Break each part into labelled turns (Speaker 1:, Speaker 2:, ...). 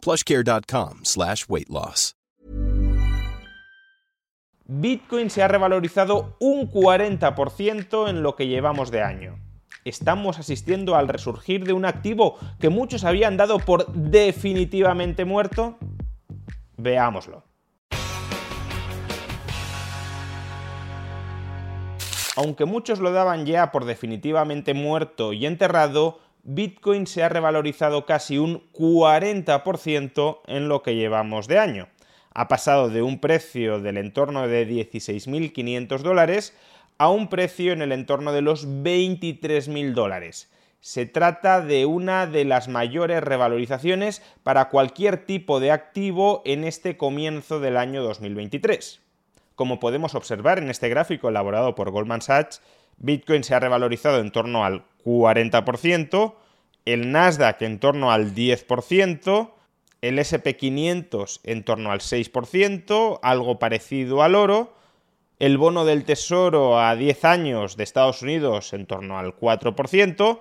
Speaker 1: plushcare.com slash weight loss.
Speaker 2: Bitcoin se ha revalorizado un 40% en lo que llevamos de año. Estamos asistiendo al resurgir de un activo que muchos habían dado por definitivamente muerto. Veámoslo. Aunque muchos lo daban ya por definitivamente muerto y enterrado, Bitcoin se ha revalorizado casi un 40% en lo que llevamos de año. Ha pasado de un precio del entorno de 16.500 dólares a un precio en el entorno de los 23.000 dólares. Se trata de una de las mayores revalorizaciones para cualquier tipo de activo en este comienzo del año 2023. Como podemos observar en este gráfico elaborado por Goldman Sachs, Bitcoin se ha revalorizado en torno al 40%, el Nasdaq en torno al 10%, el SP500 en torno al 6%, algo parecido al oro, el bono del Tesoro a 10 años de Estados Unidos en torno al 4%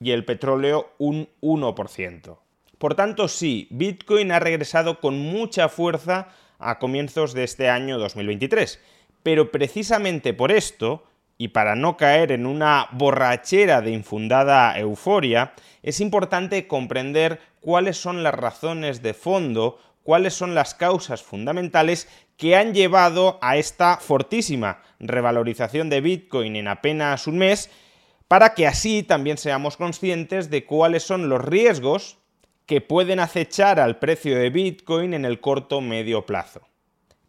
Speaker 2: y el petróleo un 1%. Por tanto, sí, Bitcoin ha regresado con mucha fuerza a comienzos de este año 2023. Pero precisamente por esto, y para no caer en una borrachera de infundada euforia, es importante comprender cuáles son las razones de fondo, cuáles son las causas fundamentales que han llevado a esta fortísima revalorización de Bitcoin en apenas un mes, para que así también seamos conscientes de cuáles son los riesgos que pueden acechar al precio de Bitcoin en el corto medio plazo.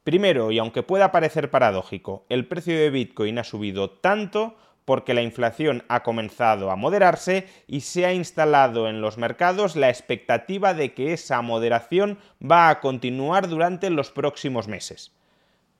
Speaker 2: Primero, y aunque pueda parecer paradójico, el precio de Bitcoin ha subido tanto porque la inflación ha comenzado a moderarse y se ha instalado en los mercados la expectativa de que esa moderación va a continuar durante los próximos meses.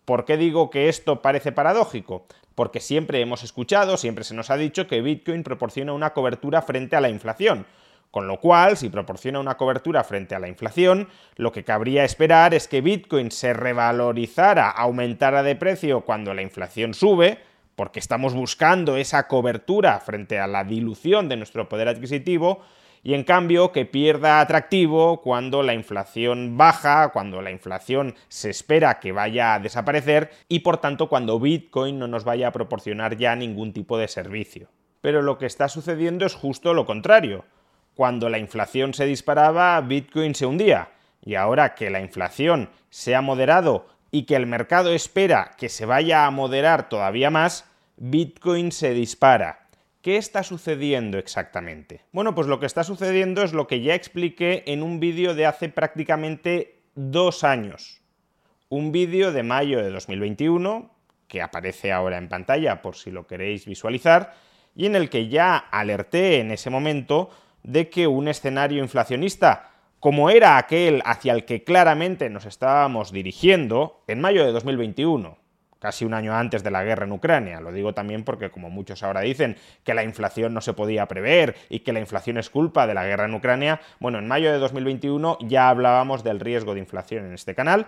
Speaker 2: ¿Por qué digo que esto parece paradójico? Porque siempre hemos escuchado, siempre se nos ha dicho que Bitcoin proporciona una cobertura frente a la inflación. Con lo cual, si proporciona una cobertura frente a la inflación, lo que cabría esperar es que Bitcoin se revalorizara, aumentara de precio cuando la inflación sube, porque estamos buscando esa cobertura frente a la dilución de nuestro poder adquisitivo, y en cambio que pierda atractivo cuando la inflación baja, cuando la inflación se espera que vaya a desaparecer y por tanto cuando Bitcoin no nos vaya a proporcionar ya ningún tipo de servicio. Pero lo que está sucediendo es justo lo contrario cuando la inflación se disparaba, Bitcoin se hundía. Y ahora que la inflación se ha moderado y que el mercado espera que se vaya a moderar todavía más, Bitcoin se dispara. ¿Qué está sucediendo exactamente? Bueno, pues lo que está sucediendo es lo que ya expliqué en un vídeo de hace prácticamente dos años. Un vídeo de mayo de 2021, que aparece ahora en pantalla por si lo queréis visualizar, y en el que ya alerté en ese momento de que un escenario inflacionista como era aquel hacia el que claramente nos estábamos dirigiendo en mayo de 2021, casi un año antes de la guerra en Ucrania. Lo digo también porque, como muchos ahora dicen, que la inflación no se podía prever y que la inflación es culpa de la guerra en Ucrania. Bueno, en mayo de 2021 ya hablábamos del riesgo de inflación en este canal.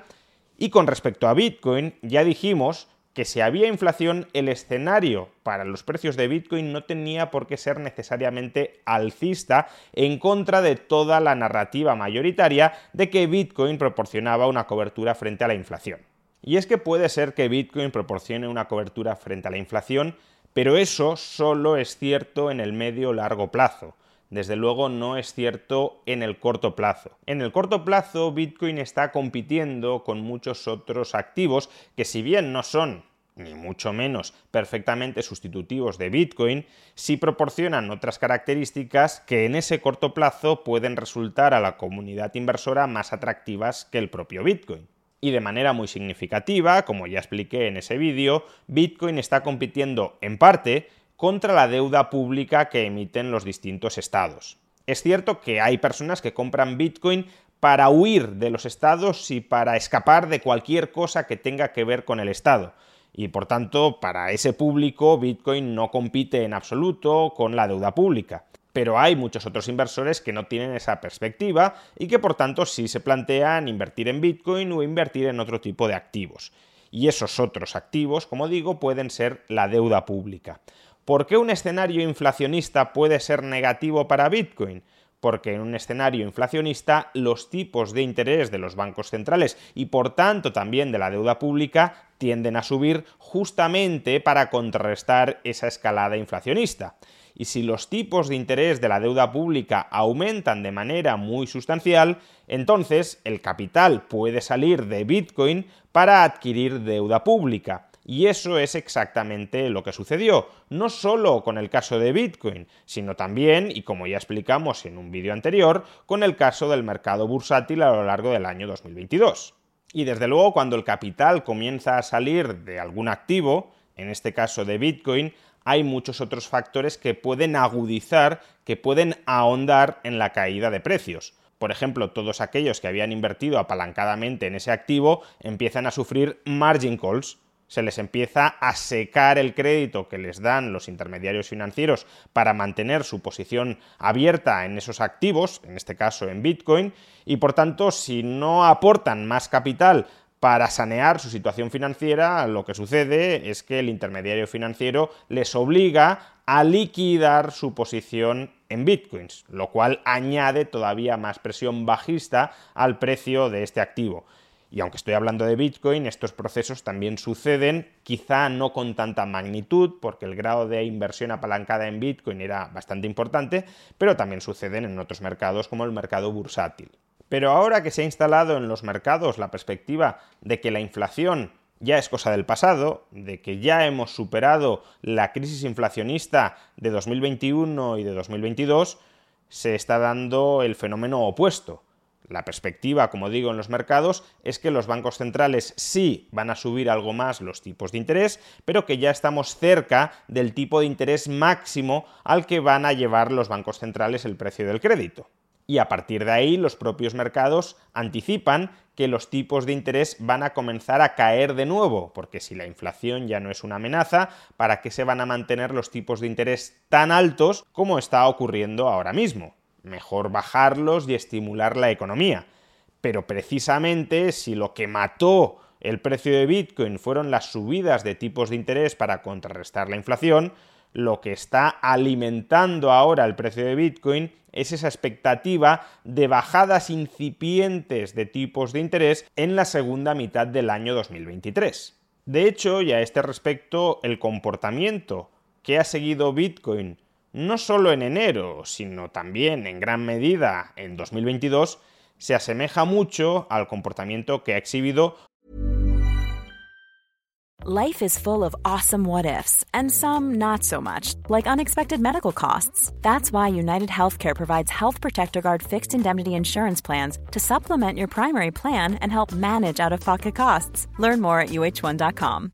Speaker 2: Y con respecto a Bitcoin, ya dijimos que si había inflación, el escenario para los precios de Bitcoin no tenía por qué ser necesariamente alcista en contra de toda la narrativa mayoritaria de que Bitcoin proporcionaba una cobertura frente a la inflación. Y es que puede ser que Bitcoin proporcione una cobertura frente a la inflación, pero eso solo es cierto en el medio largo plazo. Desde luego no es cierto en el corto plazo. En el corto plazo Bitcoin está compitiendo con muchos otros activos que si bien no son ni mucho menos perfectamente sustitutivos de Bitcoin, sí proporcionan otras características que en ese corto plazo pueden resultar a la comunidad inversora más atractivas que el propio Bitcoin. Y de manera muy significativa, como ya expliqué en ese vídeo, Bitcoin está compitiendo en parte contra la deuda pública que emiten los distintos estados. Es cierto que hay personas que compran Bitcoin para huir de los estados y para escapar de cualquier cosa que tenga que ver con el Estado. Y por tanto, para ese público, Bitcoin no compite en absoluto con la deuda pública. Pero hay muchos otros inversores que no tienen esa perspectiva y que por tanto sí se plantean invertir en Bitcoin o invertir en otro tipo de activos. Y esos otros activos, como digo, pueden ser la deuda pública. ¿Por qué un escenario inflacionista puede ser negativo para Bitcoin? porque en un escenario inflacionista los tipos de interés de los bancos centrales y por tanto también de la deuda pública tienden a subir justamente para contrarrestar esa escalada inflacionista. Y si los tipos de interés de la deuda pública aumentan de manera muy sustancial, entonces el capital puede salir de Bitcoin para adquirir deuda pública. Y eso es exactamente lo que sucedió, no solo con el caso de Bitcoin, sino también, y como ya explicamos en un vídeo anterior, con el caso del mercado bursátil a lo largo del año 2022. Y desde luego cuando el capital comienza a salir de algún activo, en este caso de Bitcoin, hay muchos otros factores que pueden agudizar, que pueden ahondar en la caída de precios. Por ejemplo, todos aquellos que habían invertido apalancadamente en ese activo empiezan a sufrir margin calls, se les empieza a secar el crédito que les dan los intermediarios financieros para mantener su posición abierta en esos activos, en este caso en Bitcoin, y por tanto, si no aportan más capital para sanear su situación financiera, lo que sucede es que el intermediario financiero les obliga a liquidar su posición en bitcoins, lo cual añade todavía más presión bajista al precio de este activo. Y aunque estoy hablando de Bitcoin, estos procesos también suceden, quizá no con tanta magnitud, porque el grado de inversión apalancada en Bitcoin era bastante importante, pero también suceden en otros mercados como el mercado bursátil. Pero ahora que se ha instalado en los mercados la perspectiva de que la inflación ya es cosa del pasado, de que ya hemos superado la crisis inflacionista de 2021 y de 2022, se está dando el fenómeno opuesto la perspectiva, como digo, en los mercados es que los bancos centrales sí van a subir algo más los tipos de interés, pero que ya estamos cerca del tipo de interés máximo al que van a llevar los bancos centrales el precio del crédito. Y a partir de ahí los propios mercados anticipan que los tipos de interés van a comenzar a caer de nuevo, porque si la inflación ya no es una amenaza, ¿para qué se van a mantener los tipos de interés tan altos como está ocurriendo ahora mismo? Mejor bajarlos y estimular la economía. Pero precisamente si lo que mató el precio de Bitcoin fueron las subidas de tipos de interés para contrarrestar la inflación, lo que está alimentando ahora el precio de Bitcoin es esa expectativa de bajadas incipientes de tipos de interés en la segunda mitad del año 2023. De hecho, y a este respecto, el comportamiento que ha seguido Bitcoin no solo en enero, sino también en gran medida en 2022, se asemeja mucho al comportamiento que ha exhibido
Speaker 3: Life is full of awesome what ifs and some not so much, like unexpected medical costs. That's why United Healthcare provides Health Protector Guard fixed indemnity insurance plans to supplement your primary plan and help manage out-of-pocket costs. Learn more at uh1.com.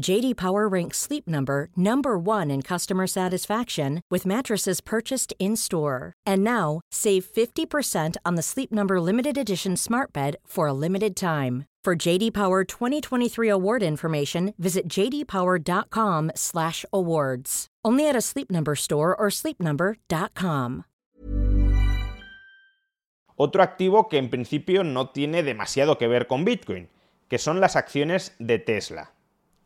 Speaker 4: JD Power ranks Sleep Number number 1 in customer satisfaction with mattresses purchased in-store. And now, save 50% on the Sleep Number limited edition Smart Bed for a limited time. For JD Power 2023 award information, visit jdpower.com/awards. Only at a Sleep Number store or sleepnumber.com.
Speaker 2: Otro activo que en principio no tiene demasiado que ver con Bitcoin, que son las acciones de Tesla.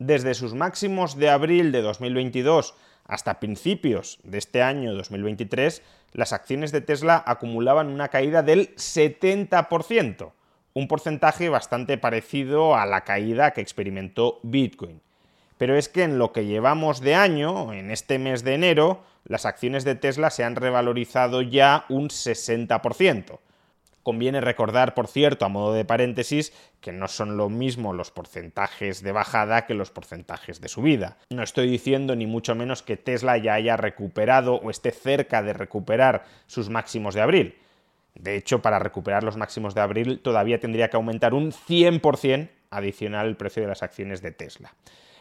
Speaker 2: Desde sus máximos de abril de 2022 Hasta principios de este año 2023, las acciones de Tesla acumulaban una caída del 70%, un porcentaje bastante parecido a la caída que experimentó Bitcoin. Pero es que en lo que llevamos de año, en este mes de enero, las acciones de Tesla se han revalorizado ya un 60%. Conviene recordar, por cierto, a modo de paréntesis, que no son lo mismo los porcentajes de bajada que los porcentajes de subida. No estoy diciendo ni mucho menos que Tesla ya haya recuperado o esté cerca de recuperar sus máximos de abril. De hecho, para recuperar los máximos de abril todavía tendría que aumentar un 100% adicional el precio de las acciones de Tesla.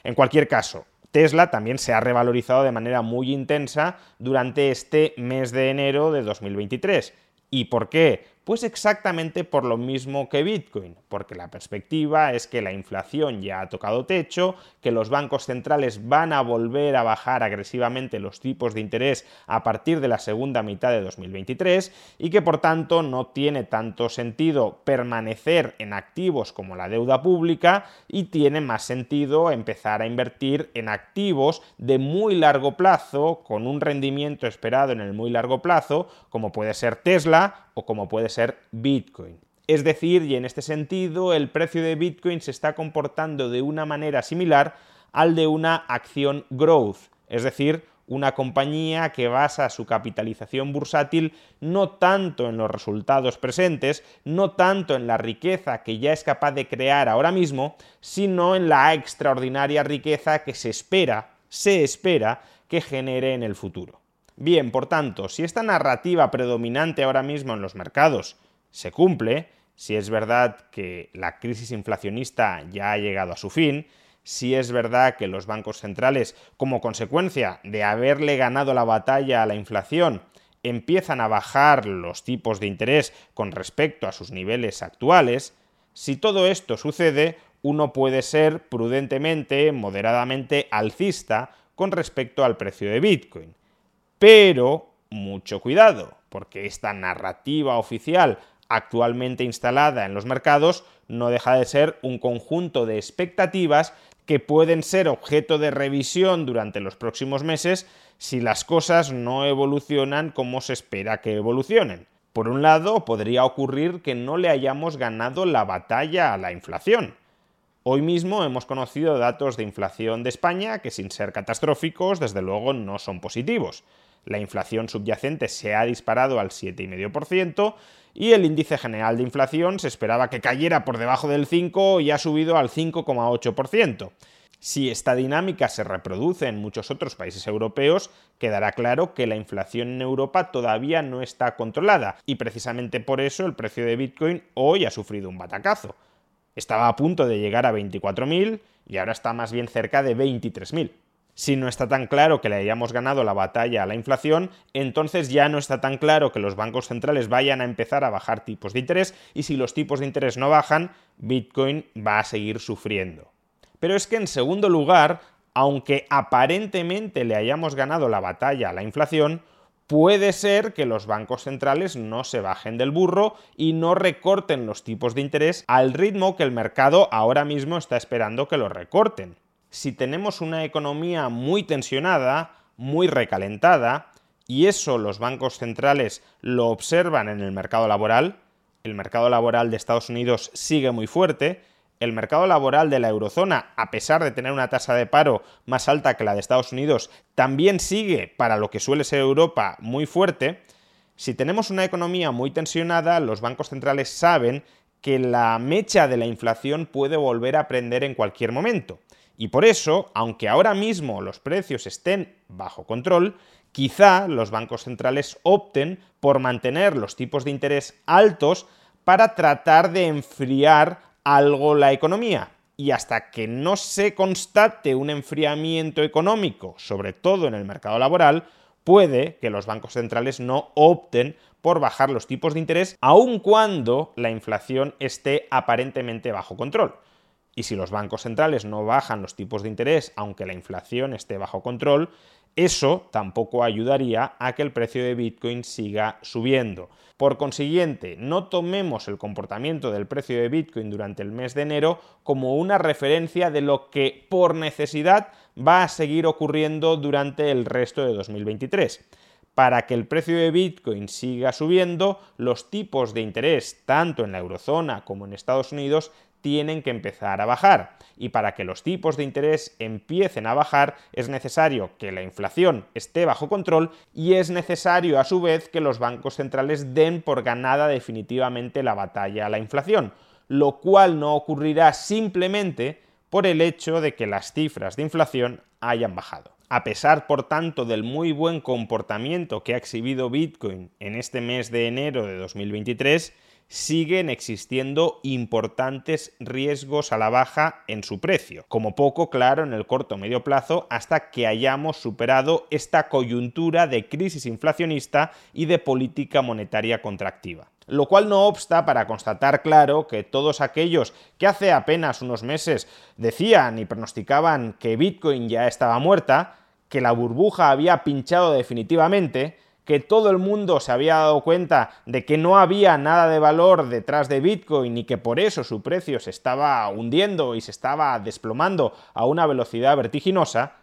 Speaker 2: En cualquier caso, Tesla también se ha revalorizado de manera muy intensa durante este mes de enero de 2023. ¿Y por qué? Pues exactamente por lo mismo que Bitcoin, porque la perspectiva es que la inflación ya ha tocado techo, que los bancos centrales van a volver a bajar agresivamente los tipos de interés a partir de la segunda mitad de 2023 y que por tanto no tiene tanto sentido permanecer en activos como la deuda pública y tiene más sentido empezar a invertir en activos de muy largo plazo con un rendimiento esperado en el muy largo plazo como puede ser Tesla o como puede ser Bitcoin. Es decir, y en este sentido, el precio de Bitcoin se está comportando de una manera similar al de una acción growth, es decir, una compañía que basa su capitalización bursátil no tanto en los resultados presentes, no tanto en la riqueza que ya es capaz de crear ahora mismo, sino en la extraordinaria riqueza que se espera, se espera que genere en el futuro. Bien, por tanto, si esta narrativa predominante ahora mismo en los mercados se cumple, si es verdad que la crisis inflacionista ya ha llegado a su fin, si es verdad que los bancos centrales, como consecuencia de haberle ganado la batalla a la inflación, empiezan a bajar los tipos de interés con respecto a sus niveles actuales, si todo esto sucede, uno puede ser prudentemente, moderadamente alcista con respecto al precio de Bitcoin. Pero mucho cuidado, porque esta narrativa oficial actualmente instalada en los mercados no deja de ser un conjunto de expectativas que pueden ser objeto de revisión durante los próximos meses si las cosas no evolucionan como se espera que evolucionen. Por un lado, podría ocurrir que no le hayamos ganado la batalla a la inflación. Hoy mismo hemos conocido datos de inflación de España que sin ser catastróficos, desde luego no son positivos la inflación subyacente se ha disparado al 7,5% y el índice general de inflación se esperaba que cayera por debajo del 5 y ha subido al 5,8%. Si esta dinámica se reproduce en muchos otros países europeos, quedará claro que la inflación en Europa todavía no está controlada y precisamente por eso el precio de Bitcoin hoy ha sufrido un batacazo. Estaba a punto de llegar a 24.000 y ahora está más bien cerca de 23.000. Si no está tan claro que le hayamos ganado la batalla a la inflación, entonces ya no está tan claro que los bancos centrales vayan a empezar a bajar tipos de interés y si los tipos de interés no bajan, Bitcoin va a seguir sufriendo. Pero es que en segundo lugar, aunque aparentemente le hayamos ganado la batalla a la inflación, puede ser que los bancos centrales no se bajen del burro y no recorten los tipos de interés al ritmo que el mercado ahora mismo está esperando que lo recorten si tenemos una economía muy tensionada, muy recalentada, y eso los bancos centrales lo observan en el mercado laboral, el mercado laboral de Estados Unidos sigue muy fuerte, el mercado laboral de la eurozona, a pesar de tener una tasa de paro más alta que la de Estados Unidos, también sigue, para lo que suele ser Europa, muy fuerte, si tenemos una economía muy tensionada, los bancos centrales saben que la mecha de la inflación puede volver a prender en cualquier momento. Y por eso, aunque ahora mismo los precios estén bajo control, quizá los bancos centrales opten por mantener los tipos de interés altos para tratar de enfriar algo la economía. Y hasta que no se constate un enfriamiento económico, sobre todo en el mercado laboral, puede que los bancos centrales no opten por bajar los tipos de interés, aun cuando la inflación esté aparentemente bajo control. Y si los bancos centrales no bajan los tipos de interés, aunque la inflación esté bajo control, Eso tampoco ayudaría a que el precio de Bitcoin siga subiendo. Por consiguiente, no tomemos el comportamiento del precio de Bitcoin durante el mes de enero como una referencia de lo que por necesidad va a seguir ocurriendo durante el resto de 2023 para que el precio de Bitcoin siga subiendo, los tipos de interés, tanto en la eurozona como en Estados Unidos, tienen que empezar a bajar. Y para que los tipos de interés empiecen a bajar es necesario que la inflación esté bajo control y es necesario a su vez que los bancos centrales den por ganada definitivamente la batalla a la inflación, lo cual no ocurrirá simplemente por el hecho de que las cifras de inflación hayan bajado. A pesar, por tanto, del muy buen comportamiento que ha exhibido Bitcoin en este mes de enero de 2023, siguen existiendo importantes riesgos a la baja en su precio, como poco claro en el corto o medio plazo hasta que hayamos superado esta coyuntura de crisis inflacionista y de política monetaria contractiva. Lo cual no obsta para constatar claro que todos aquellos que hace apenas unos meses decían y pronosticaban que Bitcoin ya estaba muerta, que la burbuja había pinchado definitivamente, que todo el mundo se había dado cuenta de que no había nada de valor detrás de Bitcoin y que por eso su precio se estaba hundiendo y se estaba desplomando a una velocidad vertiginosa,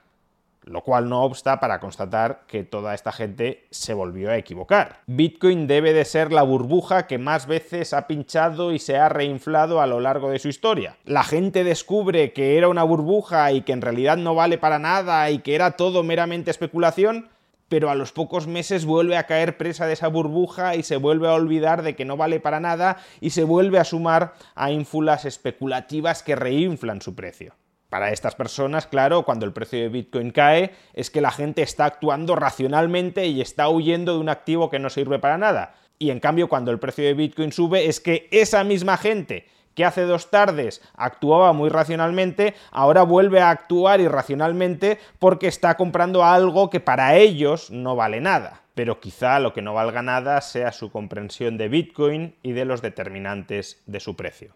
Speaker 2: lo cual no obsta para constatar que toda esta gente se volvió a equivocar. Bitcoin debe de ser la burbuja que más veces ha pinchado y se ha reinflado a lo largo de su historia. La gente descubre que era una burbuja y que en realidad no vale para nada y que era todo meramente especulación, pero a los pocos meses vuelve a caer presa de esa burbuja y se vuelve a olvidar de que no vale para nada y se vuelve a sumar a ínfulas especulativas que reinflan su precio. Para estas personas, claro, cuando el precio de Bitcoin cae, es que la gente está actuando racionalmente y está huyendo de un activo que no sirve para nada. Y en cambio, cuando el precio de Bitcoin sube, es que esa misma gente que hace dos tardes actuaba muy racionalmente, ahora vuelve a actuar irracionalmente porque está comprando algo que para ellos no vale nada. Pero quizá lo que no valga nada sea su comprensión de Bitcoin y de los determinantes de su precio.